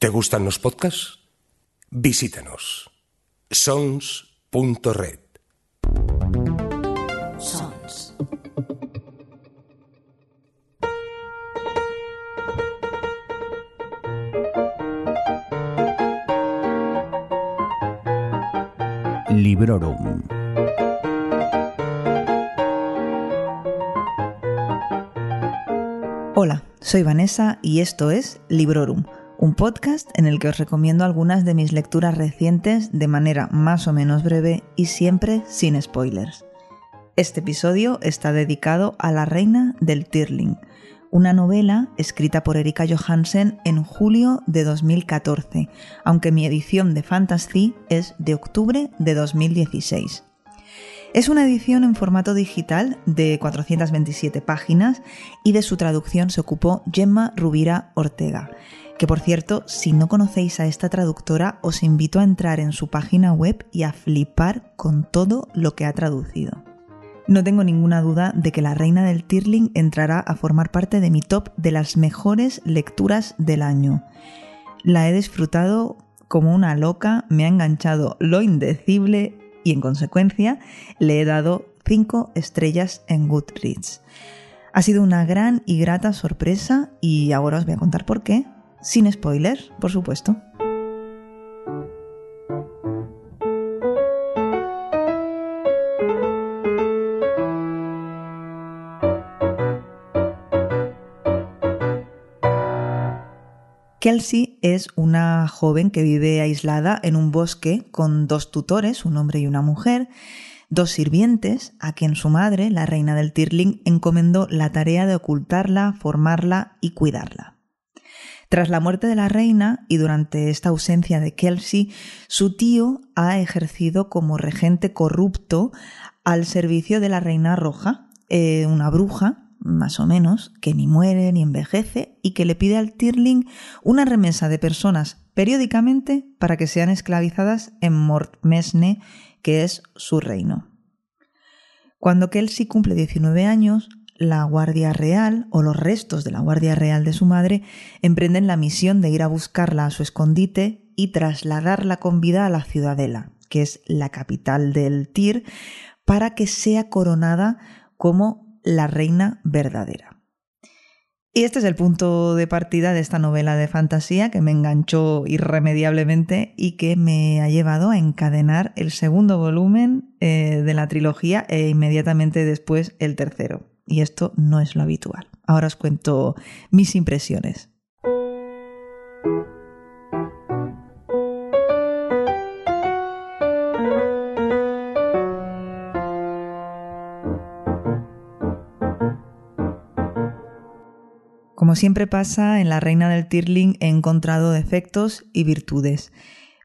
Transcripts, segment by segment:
¿Te gustan los podcasts? Visítanos. sons.red. Sons. Librorum. Hola, soy Vanessa y esto es Librorum, un podcast en el que os recomiendo algunas de mis lecturas recientes de manera más o menos breve y siempre sin spoilers. Este episodio está dedicado a La Reina del Tirling, una novela escrita por Erika Johansen en julio de 2014, aunque mi edición de Fantasy es de octubre de 2016. Es una edición en formato digital de 427 páginas y de su traducción se ocupó Gemma Rubira Ortega, que por cierto, si no conocéis a esta traductora, os invito a entrar en su página web y a flipar con todo lo que ha traducido. No tengo ninguna duda de que La Reina del Tirling entrará a formar parte de mi top de las mejores lecturas del año. La he disfrutado como una loca, me ha enganchado lo indecible y en consecuencia le he dado 5 estrellas en Goodreads. Ha sido una gran y grata sorpresa y ahora os voy a contar por qué, sin spoilers, por supuesto. Kelsey es una joven que vive aislada en un bosque con dos tutores, un hombre y una mujer, dos sirvientes, a quien su madre, la reina del Tirling, encomendó la tarea de ocultarla, formarla y cuidarla. Tras la muerte de la reina y durante esta ausencia de Kelsey, su tío ha ejercido como regente corrupto al servicio de la reina roja, eh, una bruja más o menos, que ni muere ni envejece y que le pide al Tirling una remesa de personas periódicamente para que sean esclavizadas en Mortmesne, que es su reino. Cuando Kelsey cumple 19 años, la Guardia Real o los restos de la Guardia Real de su madre emprenden la misión de ir a buscarla a su escondite y trasladarla con vida a la Ciudadela, que es la capital del Tir, para que sea coronada como la reina verdadera. Y este es el punto de partida de esta novela de fantasía que me enganchó irremediablemente y que me ha llevado a encadenar el segundo volumen eh, de la trilogía e inmediatamente después el tercero. Y esto no es lo habitual. Ahora os cuento mis impresiones. Como siempre pasa, en La Reina del Tirling he encontrado defectos y virtudes,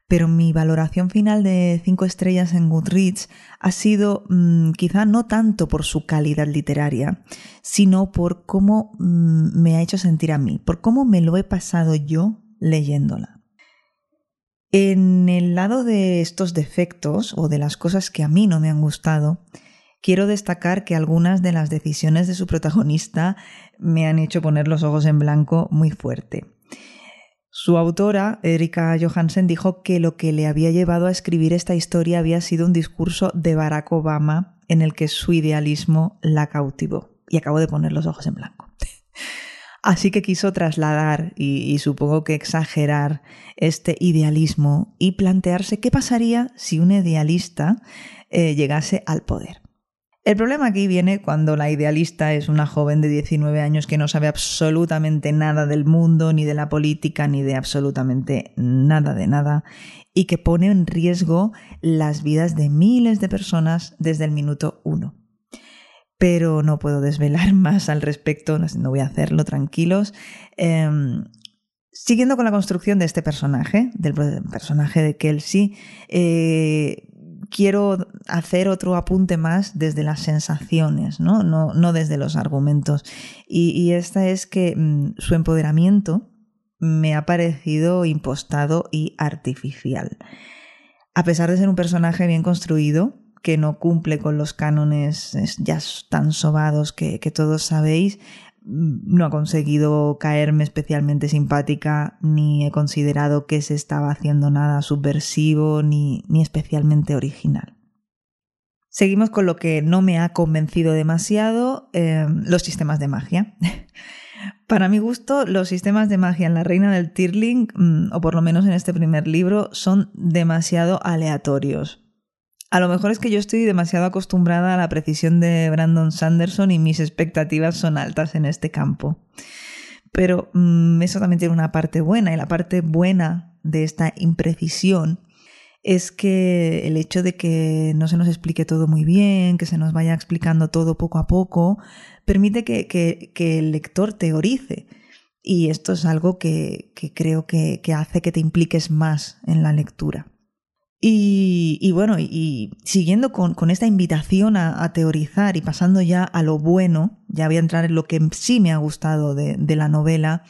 pero mi valoración final de 5 estrellas en Goodreads ha sido mmm, quizá no tanto por su calidad literaria, sino por cómo mmm, me ha hecho sentir a mí, por cómo me lo he pasado yo leyéndola. En el lado de estos defectos o de las cosas que a mí no me han gustado, quiero destacar que algunas de las decisiones de su protagonista me han hecho poner los ojos en blanco muy fuerte. Su autora, Erika Johansen, dijo que lo que le había llevado a escribir esta historia había sido un discurso de Barack Obama en el que su idealismo la cautivó. Y acabo de poner los ojos en blanco. Así que quiso trasladar y, supongo que exagerar este idealismo y plantearse qué pasaría si un idealista eh, llegase al poder. El problema aquí viene cuando la idealista es una joven de 19 años que no sabe absolutamente nada del mundo, ni de la política, ni de absolutamente nada de nada, y que pone en riesgo las vidas de miles de personas desde el minuto uno. Pero no puedo desvelar más al respecto, no voy a hacerlo, tranquilos. Eh, siguiendo con la construcción de este personaje, del personaje de Kelsey, eh, quiero hacer otro apunte más desde las sensaciones, no, no, no desde los argumentos. Y, esta es que mmm, su empoderamiento me ha parecido impostado y artificial. A pesar de ser un personaje bien construido, que no cumple con los cánones ya tan sobados que todos sabéis, no ha conseguido caerme especialmente simpática, ni he considerado que se estaba haciendo nada subversivo ni, ni especialmente original. Seguimos con lo que no me ha convencido demasiado, eh, los sistemas de magia. Para mi gusto, los sistemas de magia en La Reina del Tirling, mm, o por lo menos en este primer libro, son demasiado aleatorios. A lo mejor es que yo estoy demasiado acostumbrada a la precisión de Brandon Sanderson y mis expectativas son altas en este campo. Pero mm, eso también tiene una parte buena y la parte buena de esta imprecisión es que el hecho de que no se nos explique todo muy bien, que se nos vaya explicando todo poco a poco, permite que, el lector teorice. Y esto es algo que, creo que, hace que te impliques más en la lectura. Y, bueno, y, siguiendo con, esta invitación a, teorizar y pasando ya a lo bueno, ya voy a entrar en lo que sí me ha gustado de, la novela,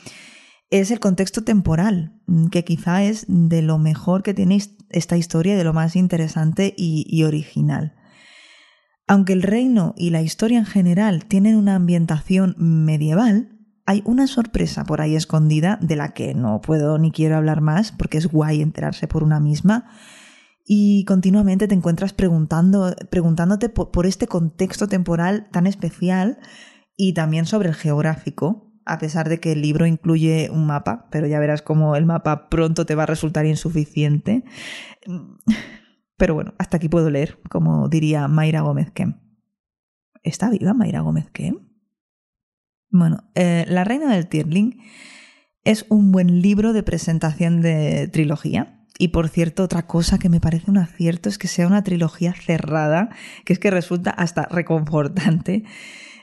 es el contexto temporal, que quizá es de lo mejor que tiene esta historia, de lo más interesante y, original. Aunque el reino y la historia en general tienen una ambientación medieval, hay una sorpresa por ahí escondida de la que no puedo ni quiero hablar más porque es guay enterarse por una misma y continuamente te encuentras preguntando, preguntándote por este contexto temporal tan especial y también sobre el geográfico, a pesar de que el libro incluye un mapa, pero ya verás cómo el mapa pronto te va a resultar insuficiente. Pero bueno, hasta aquí puedo leer, como diría Mayra Gómez Kem. ¿Está viva Mayra Gómez Kem? Bueno, eh, La Reina del Tierling es un buen libro de presentación de trilogía. Y por cierto, otra cosa que me parece un acierto es que sea una trilogía cerrada, que es que resulta hasta reconfortante.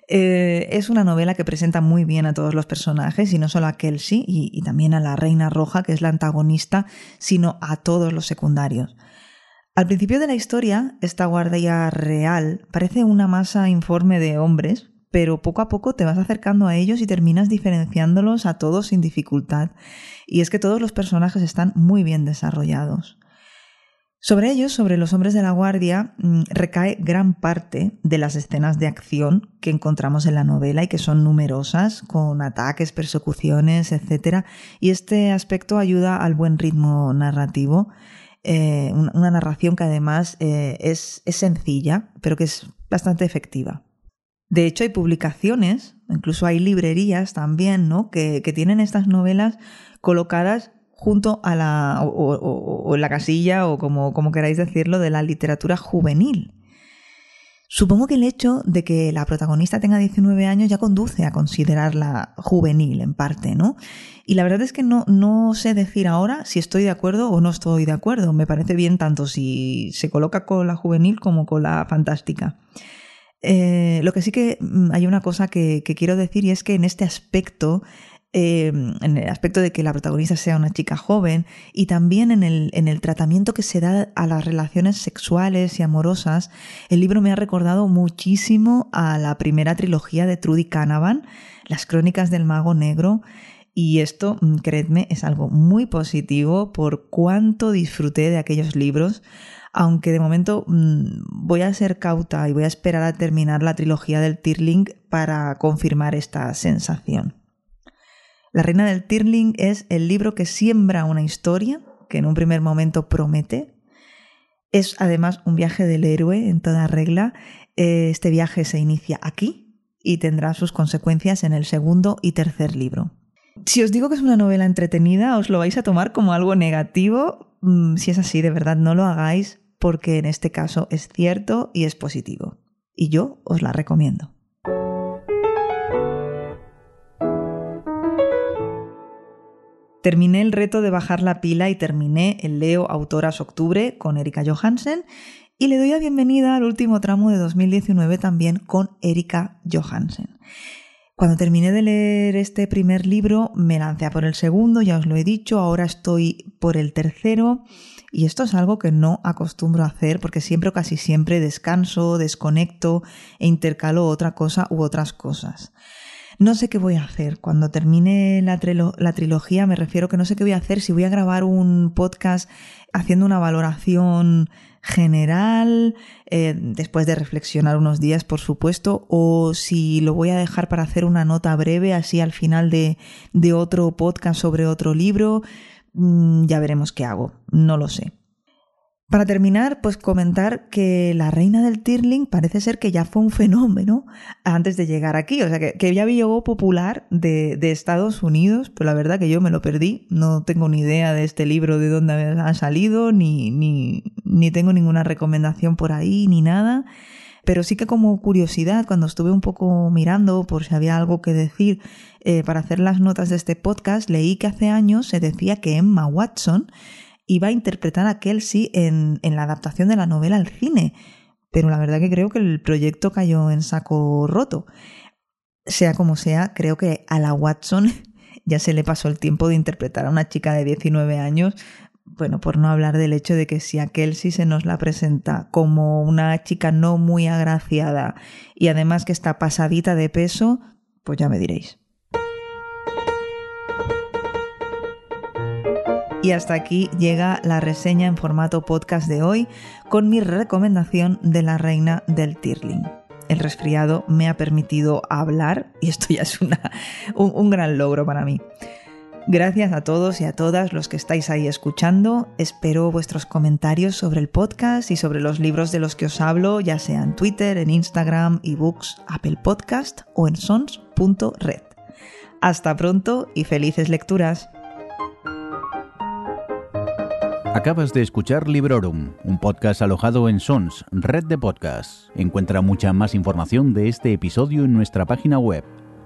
Eh, es una novela que presenta muy bien a todos los personajes, y no solo a Kelsey y, y también a la Reina Roja, que es la antagonista, sino a todos los secundarios. Al principio de la historia, esta guardia real parece una masa informe de hombres, pero poco a poco te vas acercando a ellos y terminas diferenciándolos a todos sin dificultad. Y es que todos los personajes están muy bien desarrollados. Sobre ellos, sobre los hombres de la guardia, mm, recae gran parte de las escenas de acción que encontramos en la novela y que son numerosas, con ataques, persecuciones, etc. Y este aspecto ayuda al buen ritmo narrativo, eh, una narración que además eh, es, sencilla, pero que es bastante efectiva. De hecho, hay publicaciones, incluso hay librerías también, ¿no? que, que tienen estas novelas colocadas junto a la, o, la casilla, o como, como queráis decirlo, de la literatura juvenil. Supongo que el hecho de que la protagonista tenga 19 años ya conduce a considerarla juvenil en parte, ¿no? Y la verdad es que no, no sé decir ahora si estoy de acuerdo o no estoy de acuerdo. Me parece bien tanto si se coloca con la juvenil como con la fantástica. Eh, lo que sí que mm, hay una cosa que, quiero decir y es que en este aspecto Em, en el aspecto de que la protagonista sea una chica joven y también en el, en el tratamiento que se da a las relaciones sexuales y amorosas, el libro me ha recordado muchísimo a la primera trilogía de Trudy Canavan, Las Crónicas del Mago Negro, y esto, mm, creedme, es algo muy positivo por cuánto disfruté de aquellos libros, aunque de momento mm, voy a ser cauta y voy a esperar a terminar la trilogía del Tirling para confirmar esta sensación. La Reina del Tirling es el libro que siembra una historia que en un primer momento promete. Es además un viaje del héroe en toda regla. Este viaje se inicia aquí y tendrá sus consecuencias en el segundo y tercer libro. Si os digo que es una novela entretenida, os lo vais a tomar como algo negativo. Mm, si es así, de verdad, no lo hagáis porque en este caso es cierto y es positivo. Y yo os la recomiendo. Terminé el reto de bajar la pila y terminé el Leo Autoras Octubre con Erika Johansen y le doy la bienvenida al último tramo de 2019 también con Erika Johansen. Cuando terminé de leer este primer libro me lancé a por el segundo, ya os lo he dicho, ahora estoy por el tercero y esto es algo que no acostumbro a hacer porque siempre o casi siempre descanso, desconecto e intercalo otra cosa u otras cosas. No sé qué voy a hacer. Cuando termine la, trilogía me refiero que no sé qué voy a hacer, si voy a grabar un podcast haciendo una valoración general, eh, después de reflexionar unos días, por supuesto, o si lo voy a dejar para hacer una nota breve, así al final de otro podcast sobre otro libro. Mm, ya veremos qué hago, no lo sé. Para terminar, pues comentar que la reina del Tirling parece ser que ya fue un fenómeno antes de llegar aquí, o sea que, que ya llegó popular de, Estados Unidos, pero la verdad que yo me lo perdí, no tengo ni idea de este libro de dónde ha salido, ni, ni, ni tengo ninguna recomendación por ahí, ni nada. Pero sí que como curiosidad, cuando estuve un poco mirando por si había algo que decir eh, para hacer las notas de este podcast, leí que hace años se decía que Emma Watson iba a interpretar a Kelsey en, en la adaptación de la novela al cine, pero la verdad que creo que el proyecto cayó en saco roto. Sea como sea, creo que a la Watson ya se le pasó el tiempo de interpretar a una chica de 19 años, bueno, por no hablar del hecho de que si a Kelsey se nos la presenta como una chica no muy agraciada y además que está pasadita de peso, pues ya me diréis. Y hasta aquí llega la reseña en formato podcast de hoy con mi recomendación de la reina del Tirling. El resfriado me ha permitido hablar y esto ya es una, un, un gran logro para mí. Gracias a todos y a todas los que estáis ahí escuchando. Espero vuestros comentarios sobre el podcast y sobre los libros de los que os hablo, ya sea en Twitter, en Instagram, ebooks, Apple Podcast o en sons.red. Hasta pronto y felices lecturas. Acabas de escuchar Librorum, un podcast alojado en Sons, red de podcasts. Encuentra mucha más información de este episodio en nuestra página web,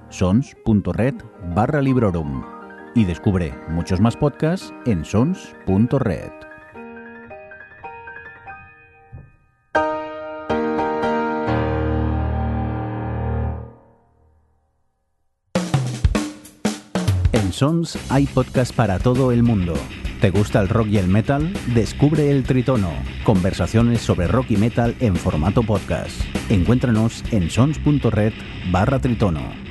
sons.red barra Librorum. Y descubre muchos más podcasts en sons.red. En Sons hay podcast para todo el mundo. ¿Te gusta el rock y el metal? Descubre el Tritono, conversaciones sobre rock y metal en formato podcast. Encuéntranos en sons.red barra Tritono.